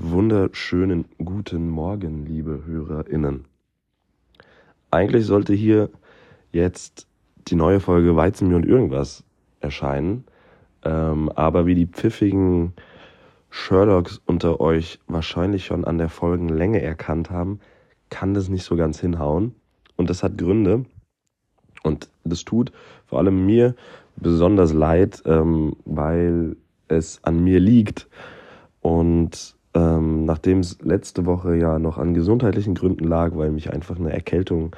Wunderschönen guten Morgen, liebe HörerInnen. Eigentlich sollte hier jetzt die neue Folge Weizenbier und irgendwas erscheinen. Ähm, aber wie die pfiffigen Sherlocks unter euch wahrscheinlich schon an der Folgenlänge erkannt haben, kann das nicht so ganz hinhauen. Und das hat Gründe. Und das tut vor allem mir besonders leid, ähm, weil es an mir liegt. Und ähm, nachdem es letzte Woche ja noch an gesundheitlichen Gründen lag, weil mich einfach eine Erkältung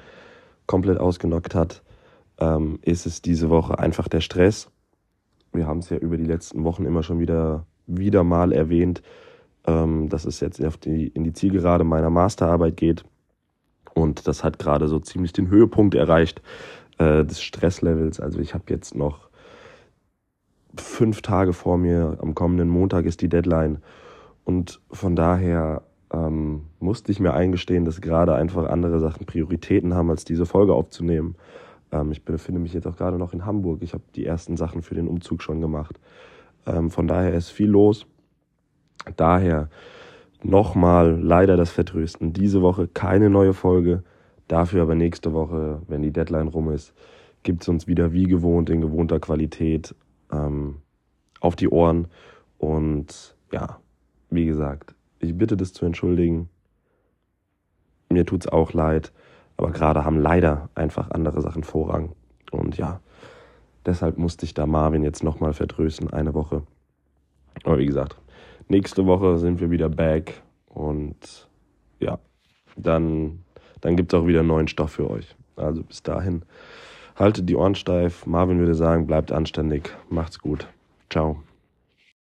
komplett ausgenockt hat, ähm, ist es diese Woche einfach der Stress. Wir haben es ja über die letzten Wochen immer schon wieder, wieder mal erwähnt, ähm, dass es jetzt auf die, in die Zielgerade meiner Masterarbeit geht. Und das hat gerade so ziemlich den Höhepunkt erreicht äh, des Stresslevels. Also ich habe jetzt noch fünf Tage vor mir. Am kommenden Montag ist die Deadline. Und von daher ähm, musste ich mir eingestehen, dass gerade einfach andere Sachen Prioritäten haben, als diese Folge aufzunehmen. Ähm, ich befinde mich jetzt auch gerade noch in Hamburg. Ich habe die ersten Sachen für den Umzug schon gemacht. Ähm, von daher ist viel los. Daher nochmal leider das Vertrösten. Diese Woche keine neue Folge. Dafür aber nächste Woche, wenn die Deadline rum ist, gibt es uns wieder wie gewohnt in gewohnter Qualität ähm, auf die Ohren. Und ja, wie gesagt, ich bitte das zu entschuldigen. Mir tut es auch leid, aber gerade haben leider einfach andere Sachen Vorrang. Und ja, deshalb musste ich da Marvin jetzt nochmal vertrösten, eine Woche. Aber wie gesagt, nächste Woche sind wir wieder back und ja, dann, dann gibt es auch wieder neuen Stoff für euch. Also bis dahin, haltet die Ohren steif. Marvin würde sagen, bleibt anständig. Macht's gut. Ciao.